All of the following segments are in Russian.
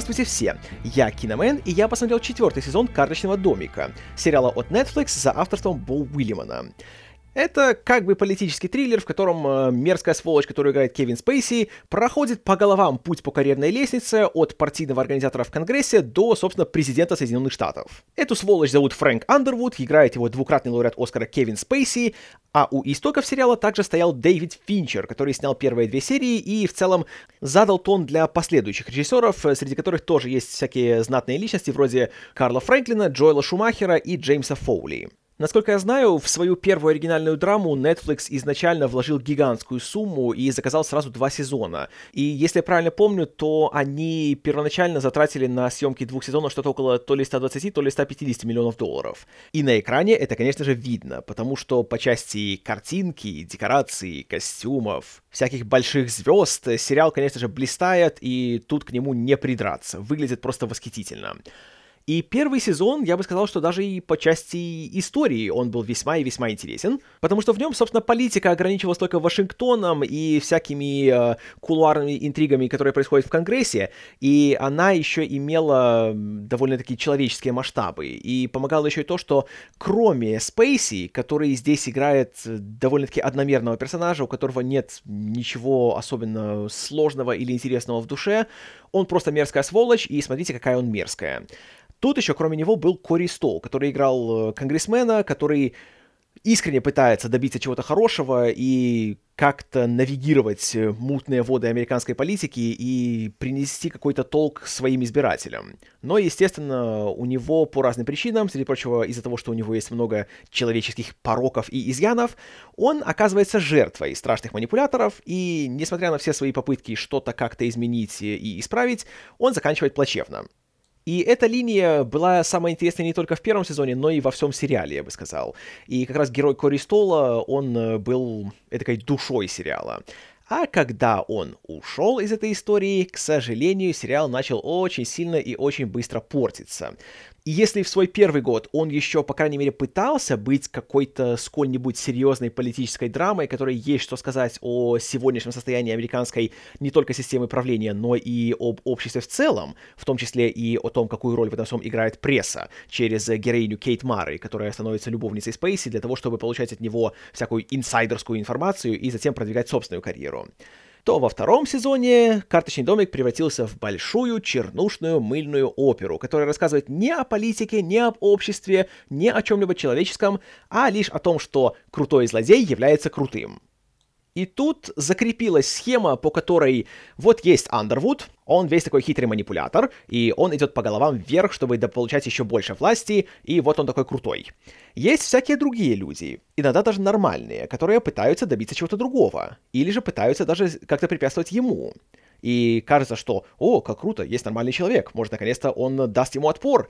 Здравствуйте все! Я Киномен, и я посмотрел четвертый сезон «Карточного домика», сериала от Netflix за авторством Бо Уильямана. Это как бы политический триллер, в котором э, мерзкая сволочь, которую играет Кевин Спейси, проходит по головам путь по карьерной лестнице от партийного организатора в Конгрессе до, собственно, президента Соединенных Штатов. Эту сволочь зовут Фрэнк Андервуд, играет его двукратный лауреат Оскара Кевин Спейси, а у истоков сериала также стоял Дэвид Финчер, который снял первые две серии и в целом задал тон для последующих режиссеров, э, среди которых тоже есть всякие знатные личности вроде Карла Фрэнклина, Джоэла Шумахера и Джеймса Фоули. Насколько я знаю, в свою первую оригинальную драму Netflix изначально вложил гигантскую сумму и заказал сразу два сезона. И если я правильно помню, то они первоначально затратили на съемки двух сезонов что-то около то ли 120, то ли 150 миллионов долларов. И на экране это, конечно же, видно, потому что по части картинки, декораций, костюмов, всяких больших звезд, сериал, конечно же, блистает, и тут к нему не придраться. Выглядит просто восхитительно. И первый сезон, я бы сказал, что даже и по части истории он был весьма и весьма интересен, потому что в нем, собственно, политика ограничивалась только Вашингтоном и всякими э, кулуарными интригами, которые происходят в Конгрессе, и она еще имела довольно-таки человеческие масштабы. И помогало еще и то, что кроме Спейси, который здесь играет довольно-таки одномерного персонажа, у которого нет ничего особенно сложного или интересного в душе, он просто мерзкая сволочь, и смотрите, какая он мерзкая. Тут еще, кроме него, был Кори Стол, который играл э, конгрессмена, который искренне пытается добиться чего-то хорошего и как-то навигировать э, мутные воды американской политики и принести какой-то толк своим избирателям. Но, естественно, у него по разным причинам, среди прочего из-за того, что у него есть много человеческих пороков и изъянов, он оказывается жертвой страшных манипуляторов, и, несмотря на все свои попытки что-то как-то изменить и исправить, он заканчивает плачевно. И эта линия была самая интересная не только в первом сезоне, но и во всем сериале, я бы сказал. И как раз герой Кори Стола, он э, был этой душой сериала. А когда он ушел из этой истории, к сожалению, сериал начал очень сильно и очень быстро портиться. И если в свой первый год он еще, по крайней мере, пытался быть какой-то сколь-нибудь серьезной политической драмой, которой есть что сказать о сегодняшнем состоянии американской не только системы правления, но и об обществе в целом, в том числе и о том, какую роль в этом всем играет пресса через героиню Кейт Мары, которая становится любовницей Спейси для того, чтобы получать от него всякую инсайдерскую информацию и затем продвигать собственную карьеру то во втором сезоне «Карточный домик» превратился в большую чернушную мыльную оперу, которая рассказывает не о политике, не об обществе, не о чем-либо человеческом, а лишь о том, что крутой злодей является крутым. И тут закрепилась схема, по которой вот есть Андервуд, он весь такой хитрый манипулятор, и он идет по головам вверх, чтобы получать еще больше власти, и вот он такой крутой. Есть всякие другие люди, иногда даже нормальные, которые пытаются добиться чего-то другого, или же пытаются даже как-то препятствовать ему. И кажется, что, о, как круто, есть нормальный человек, может, наконец-то он даст ему отпор.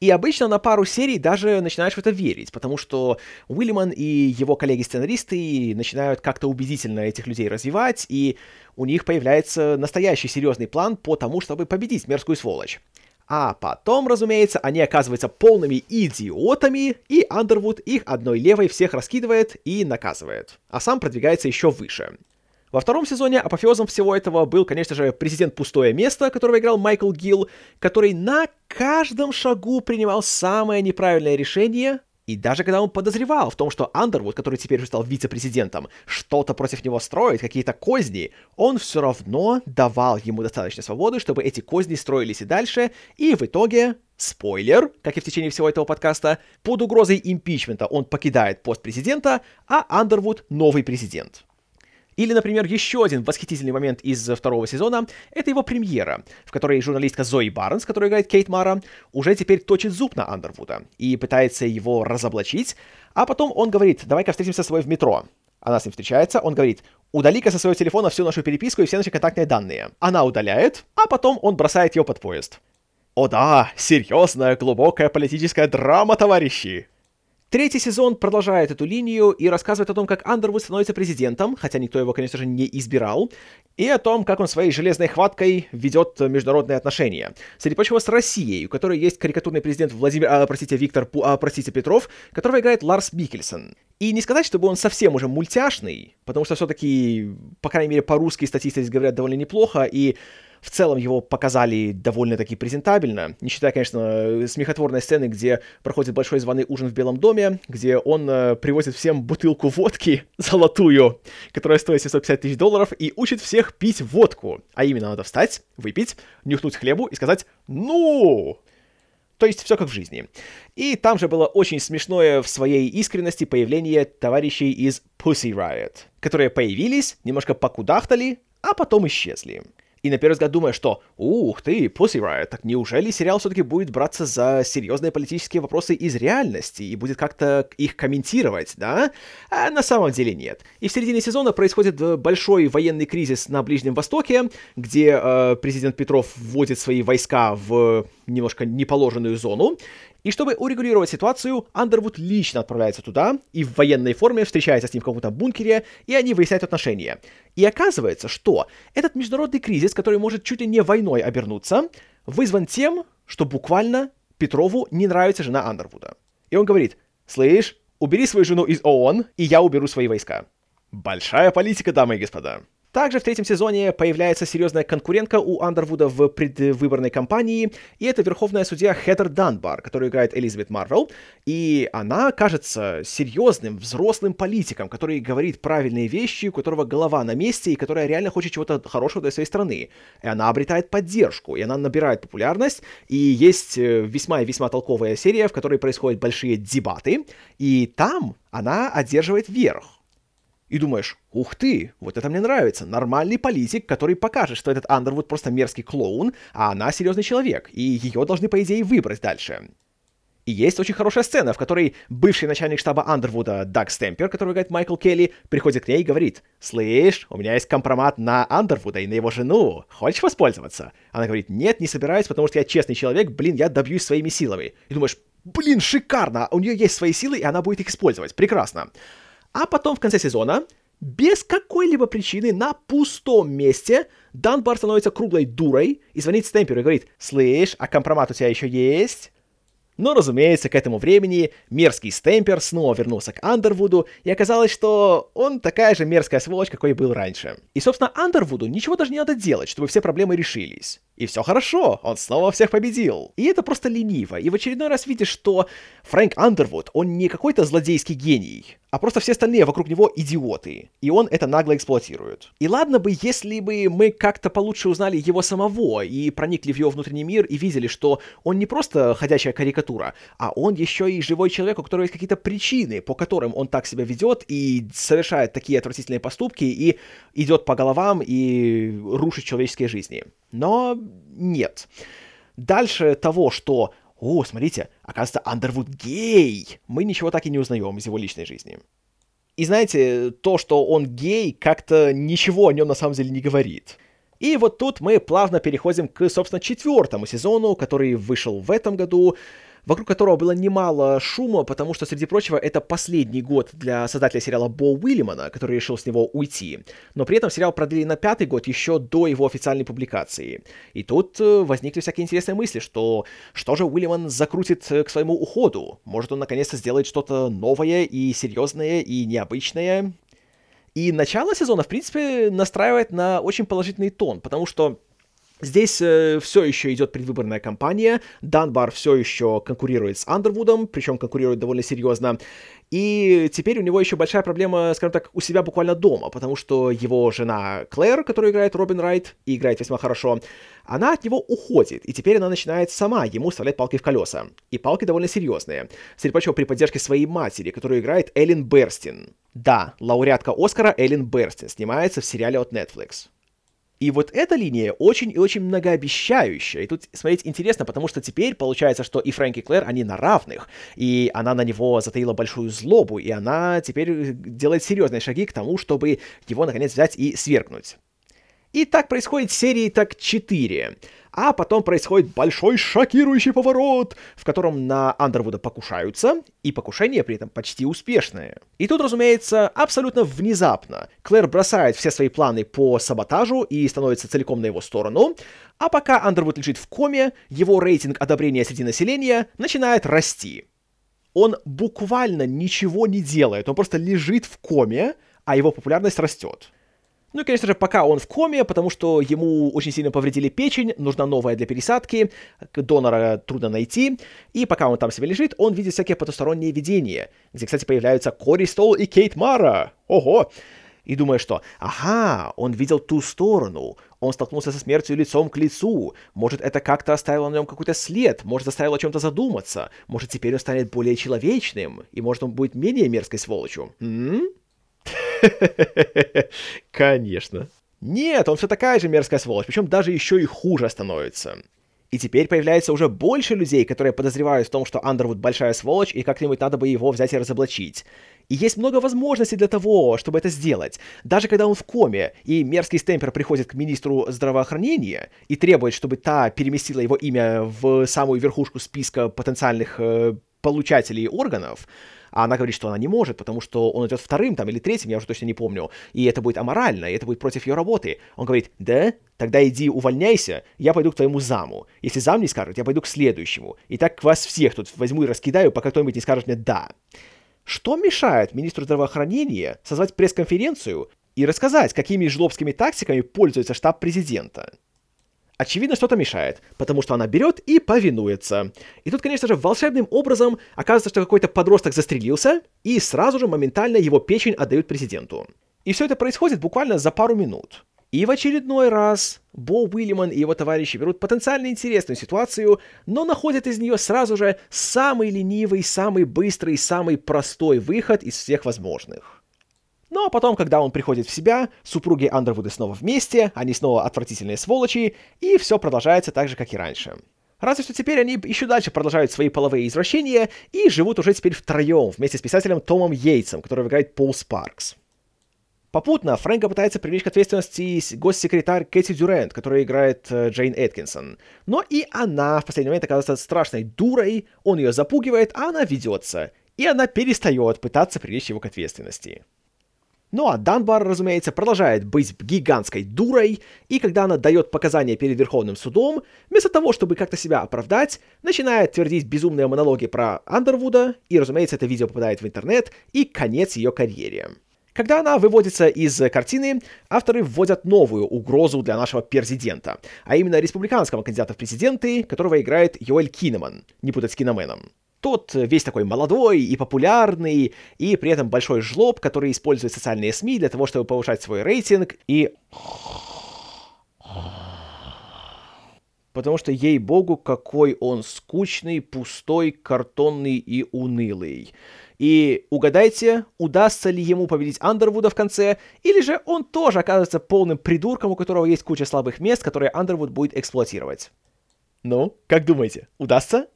И обычно на пару серий даже начинаешь в это верить, потому что Уильяман и его коллеги-сценаристы начинают как-то убедительно этих людей развивать, и у них появляется настоящий серьезный план по тому, чтобы победить мерзкую сволочь. А потом, разумеется, они оказываются полными идиотами, и Андервуд их одной левой всех раскидывает и наказывает, а сам продвигается еще выше. Во втором сезоне апофеозом всего этого был, конечно же, президент «Пустое место», которого играл Майкл Гилл, который на каждом шагу принимал самое неправильное решение, и даже когда он подозревал в том, что Андервуд, который теперь уже стал вице-президентом, что-то против него строит, какие-то козни, он все равно давал ему достаточно свободы, чтобы эти козни строились и дальше, и в итоге Спойлер, как и в течение всего этого подкаста, под угрозой импичмента он покидает пост президента, а Андервуд — новый президент. Или, например, еще один восхитительный момент из второго сезона — это его премьера, в которой журналистка Зои Барнс, которая играет Кейт Мара, уже теперь точит зуб на Андервуда и пытается его разоблачить, а потом он говорит «давай-ка встретимся с тобой в метро». Она с ним встречается, он говорит «удали-ка со своего телефона всю нашу переписку и все наши контактные данные». Она удаляет, а потом он бросает ее под поезд. О да, серьезная, глубокая политическая драма, товарищи! Третий сезон продолжает эту линию и рассказывает о том, как Андервуд становится президентом, хотя никто его, конечно же, не избирал, и о том, как он своей железной хваткой ведет международные отношения. Среди прочего, с Россией, у которой есть карикатурный президент Владимир, а, простите, Виктор, а, простите, Петров, которого играет Ларс Микельсон. И не сказать, чтобы он совсем уже мультяшный, потому что все-таки, по крайней мере, по-русски статисты здесь говорят довольно неплохо, и В целом его показали довольно-таки презентабельно, не считая, конечно, смехотворной сцены, где проходит большой званый ужин в Белом доме, где он э, привозит всем бутылку водки золотую, которая стоит 750 тысяч долларов, и учит всех пить водку. А именно надо встать, выпить, нюхнуть хлебу и сказать «Ну!» То есть все как в жизни. И там же было очень смешное в своей искренности появление товарищей из Pussy Riot, которые появились, немножко покудахтали, а потом исчезли. И на первый взгляд думаешь, что «Ух ты, Pussy Riot, так неужели сериал все-таки будет браться за серьезные политические вопросы из реальности и будет как-то их комментировать, да?» А на самом деле нет. И в середине сезона происходит э, большой военный кризис на Ближнем Востоке, где э, президент Петров вводит свои войска в немножко неположенную зону, и чтобы урегулировать ситуацию, Андервуд лично отправляется туда и в военной форме встречается с ним в каком-то бункере, и они выясняют отношения. И оказывается, что этот международный кризис, который может чуть ли не войной обернуться, вызван тем, что буквально Петрову не нравится жена Андервуда. И он говорит, слышь, убери свою жену из ООН, и я уберу свои войска. Большая политика, дамы и господа. Также в третьем сезоне появляется серьезная конкурентка у Андервуда в предвыборной кампании, и это верховная судья Хедер Данбар, которую играет Элизабет Марвел, и она кажется серьезным, взрослым политиком, который говорит правильные вещи, у которого голова на месте, и которая реально хочет чего-то хорошего для своей страны. И она обретает поддержку, и она набирает популярность, и есть э, весьма и весьма толковая серия, в которой происходят большие дебаты, и там она одерживает верх. И думаешь, ух ты, вот это мне нравится. Нормальный политик, который покажет, что этот Андервуд просто мерзкий клоун, а она серьезный человек, и ее должны, по идее, выбрать дальше. И есть очень хорошая сцена, в которой бывший начальник штаба Андервуда Даг Стемпер, который играет Майкл Келли, приходит к ней и говорит, «Слышь, у меня есть компромат на Андервуда и на его жену. Хочешь воспользоваться?» Она говорит, «Нет, не собираюсь, потому что я честный человек, блин, я добьюсь своими силами». И думаешь, блин, шикарно, у нее есть свои силы, и она будет их использовать. Прекрасно. А потом в конце сезона, без какой-либо причины, на пустом месте, Данбар становится круглой дурой и звонит Стемперу и говорит, «Слышь, а компромат у тебя еще есть?» Но, разумеется, к этому времени мерзкий Стемпер снова вернулся к Андервуду, и оказалось, что он такая же мерзкая сволочь, какой был раньше. И, собственно, Андервуду ничего даже не надо делать, чтобы все проблемы решились. И все хорошо, он снова всех победил. И это просто лениво, и в очередной раз видишь, что Фрэнк Андервуд, он не какой-то злодейский гений, а просто все остальные вокруг него идиоты, и он это нагло эксплуатирует. И ладно бы, если бы мы как-то получше узнали его самого и проникли в его внутренний мир и видели, что он не просто ходячая карикатура, а он еще и живой человек, у которого есть какие-то причины, по которым он так себя ведет и совершает такие отвратительные поступки и идет по головам и рушит человеческие жизни. Но нет. Дальше того, что о, смотрите, оказывается, Андервуд гей. Мы ничего так и не узнаем из его личной жизни. И знаете, то, что он гей, как-то ничего о нем на самом деле не говорит. И вот тут мы плавно переходим к, собственно, четвертому сезону, который вышел в этом году вокруг которого было немало шума, потому что, среди прочего, это последний год для создателя сериала Бо Уильямана, который решил с него уйти. Но при этом сериал продлили на пятый год еще до его официальной публикации. И тут э, возникли всякие интересные мысли, что что же Уильяман закрутит э, к своему уходу? Может, он наконец-то сделает что-то новое и серьезное и необычное? И начало сезона, в принципе, настраивает на очень положительный тон, потому что Здесь э, все еще идет предвыборная кампания, Данбар все еще конкурирует с Андервудом, причем конкурирует довольно серьезно. И теперь у него еще большая проблема, скажем так, у себя буквально дома, потому что его жена Клэр, которая играет Робин Райт и играет весьма хорошо, она от него уходит, и теперь она начинает сама ему вставлять палки в колеса. И палки довольно серьезные. Среди прочего, при поддержке своей матери, которую играет Эллен Берстин. Да, лауреатка Оскара Эллен Берстин снимается в сериале от Netflix. И вот эта линия очень и очень многообещающая. И тут смотреть интересно, потому что теперь получается, что и Фрэнк и Клэр, они на равных. И она на него затаила большую злобу, и она теперь делает серьезные шаги к тому, чтобы его наконец взять и свергнуть. И так происходит серии так 4. А потом происходит большой шокирующий поворот, в котором на Андервуда покушаются, и покушение при этом почти успешное. И тут, разумеется, абсолютно внезапно Клэр бросает все свои планы по саботажу и становится целиком на его сторону, а пока Андервуд лежит в коме, его рейтинг одобрения среди населения начинает расти. Он буквально ничего не делает, он просто лежит в коме, а его популярность растет. Ну и, конечно же, пока он в коме, потому что ему очень сильно повредили печень, нужна новая для пересадки, донора трудно найти, и пока он там себе лежит, он видит всякие потусторонние видения, где, кстати, появляются Кори Стол и Кейт Мара. Ого! И думая, что «Ага, он видел ту сторону, он столкнулся со смертью лицом к лицу, может, это как-то оставило на нем какой-то след, может, заставило о чем-то задуматься, может, теперь он станет более человечным, и может, он будет менее мерзкой сволочью». М? Конечно. Нет, он все такая же мерзкая сволочь, причем даже еще и хуже становится. И теперь появляется уже больше людей, которые подозревают в том, что Андервуд большая сволочь, и как-нибудь надо бы его взять и разоблачить. И есть много возможностей для того, чтобы это сделать. Даже когда он в коме, и мерзкий стемпер приходит к министру здравоохранения и требует, чтобы та переместила его имя в самую верхушку списка потенциальных э, получателей органов, а она говорит, что она не может, потому что он идет вторым там или третьим, я уже точно не помню, и это будет аморально, и это будет против ее работы. Он говорит, да, тогда иди увольняйся, я пойду к твоему заму. Если зам не скажет, я пойду к следующему. И так вас всех тут возьму и раскидаю, пока кто-нибудь не скажет мне «да». Что мешает министру здравоохранения созвать пресс-конференцию и рассказать, какими жлобскими тактиками пользуется штаб президента? Очевидно, что-то мешает, потому что она берет и повинуется. И тут, конечно же, волшебным образом оказывается, что какой-то подросток застрелился, и сразу же моментально его печень отдают президенту. И все это происходит буквально за пару минут. И в очередной раз Бо Уильяман и его товарищи берут потенциально интересную ситуацию, но находят из нее сразу же самый ленивый, самый быстрый, самый простой выход из всех возможных. А потом, когда он приходит в себя, супруги Андервуды снова вместе, они снова отвратительные сволочи, и все продолжается так же, как и раньше. Разве что теперь они еще дальше продолжают свои половые извращения и живут уже теперь втроем вместе с писателем Томом Йейтсом, который играет Пол Спаркс. Попутно Фрэнка пытается привлечь к ответственности госсекретарь Кэти Дюрент, которая играет э, Джейн Эткинсон. Но и она в последний момент оказывается страшной дурой, он ее запугивает, а она ведется. И она перестает пытаться привлечь его к ответственности. Ну а Данбар, разумеется, продолжает быть гигантской дурой, и когда она дает показания перед Верховным судом, вместо того, чтобы как-то себя оправдать, начинает твердить безумные монологи про Андервуда, и, разумеется, это видео попадает в интернет, и конец ее карьере. Когда она выводится из картины, авторы вводят новую угрозу для нашего президента, а именно республиканского кандидата в президенты, которого играет Йоэль Кинеман, не путать с Киноменом. Тот весь такой молодой и популярный, и при этом большой жлоб, который использует социальные СМИ для того, чтобы повышать свой рейтинг, и... Потому что, ей-богу, какой он скучный, пустой, картонный и унылый. И угадайте, удастся ли ему победить Андервуда в конце, или же он тоже окажется полным придурком, у которого есть куча слабых мест, которые Андервуд будет эксплуатировать. Ну, как думаете, удастся?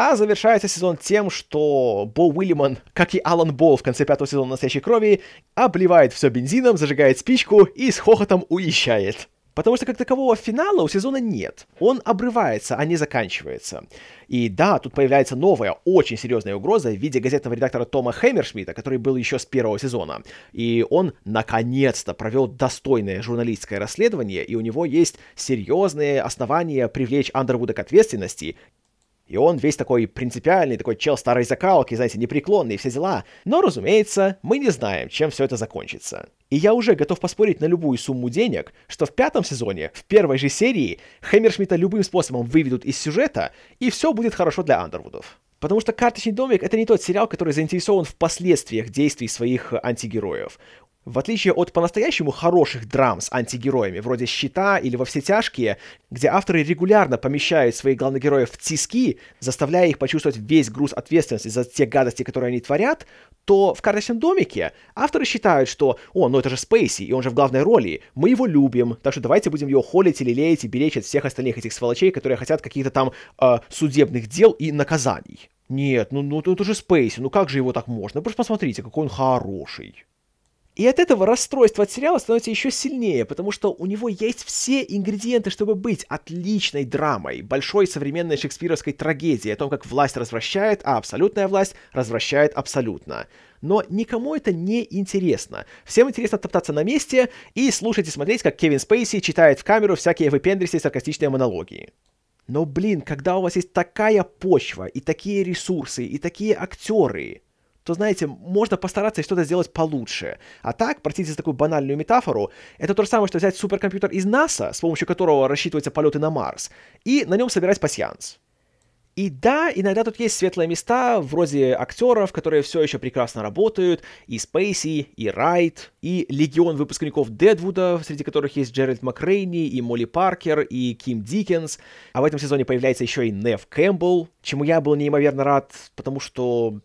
А завершается сезон тем, что Бо Уильяман, как и Алан Бол в конце пятого сезона «Настоящей крови», обливает все бензином, зажигает спичку и с хохотом уезжает. Потому что как такового финала у сезона нет. Он обрывается, а не заканчивается. И да, тут появляется новая, очень серьезная угроза в виде газетного редактора Тома Хэмершмита, который был еще с первого сезона. И он наконец-то провел достойное журналистское расследование, и у него есть серьезные основания привлечь Андервуда к ответственности и он весь такой принципиальный, такой чел старой закалки, знаете, непреклонный все дела. Но, разумеется, мы не знаем, чем все это закончится. И я уже готов поспорить на любую сумму денег, что в пятом сезоне, в первой же серии, Хэмершмита любым способом выведут из сюжета, и все будет хорошо для Андервудов. Потому что «Карточный домик» — это не тот сериал, который заинтересован в последствиях действий своих антигероев. В отличие от по-настоящему хороших драм с антигероями, вроде «Щита» или «Во все тяжкие», где авторы регулярно помещают своих главных героев в тиски, заставляя их почувствовать весь груз ответственности за те гадости, которые они творят, то в «Карточном домике» авторы считают, что «О, ну это же Спейси, и он же в главной роли, мы его любим, так что давайте будем его холить или леять и беречь от всех остальных этих сволочей, которые хотят каких-то там э, судебных дел и наказаний». Нет, ну, ну это же Спейси, ну как же его так можно? Просто посмотрите, какой он хороший. И от этого расстройство от сериала становится еще сильнее, потому что у него есть все ингредиенты, чтобы быть отличной драмой, большой современной шекспировской трагедией о том, как власть развращает, а абсолютная власть развращает абсолютно. Но никому это не интересно. Всем интересно топтаться на месте и слушать и смотреть, как Кевин Спейси читает в камеру всякие выпендрисы и саркастичные монологи. Но, блин, когда у вас есть такая почва, и такие ресурсы, и такие актеры, то, знаете, можно постараться что-то сделать получше. А так, простите за такую банальную метафору, это то же самое, что взять суперкомпьютер из НАСА, с помощью которого рассчитываются полеты на Марс, и на нем собирать пасьянс. И да, иногда тут есть светлые места, вроде актеров, которые все еще прекрасно работают, и Спейси, и Райт, и легион выпускников Дедвуда, среди которых есть Джеральд Макрейни, и Молли Паркер, и Ким Диккенс. А в этом сезоне появляется еще и Нев Кэмпбелл, чему я был неимоверно рад, потому что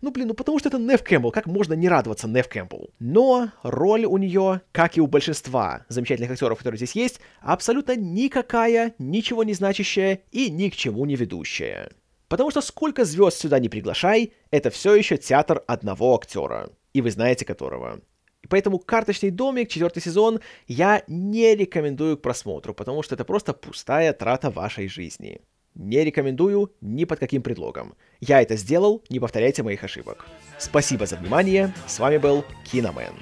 ну, блин, ну потому что это Нев Кэмпбелл, как можно не радоваться Нев Кэмпбелл? Но роль у нее, как и у большинства замечательных актеров, которые здесь есть, абсолютно никакая, ничего не значащая и ни к чему не ведущая. Потому что сколько звезд сюда не приглашай, это все еще театр одного актера. И вы знаете которого. И поэтому «Карточный домик», четвертый сезон, я не рекомендую к просмотру, потому что это просто пустая трата вашей жизни. Не рекомендую ни под каким предлогом. Я это сделал, не повторяйте моих ошибок. Спасибо за внимание, с вами был Киномен.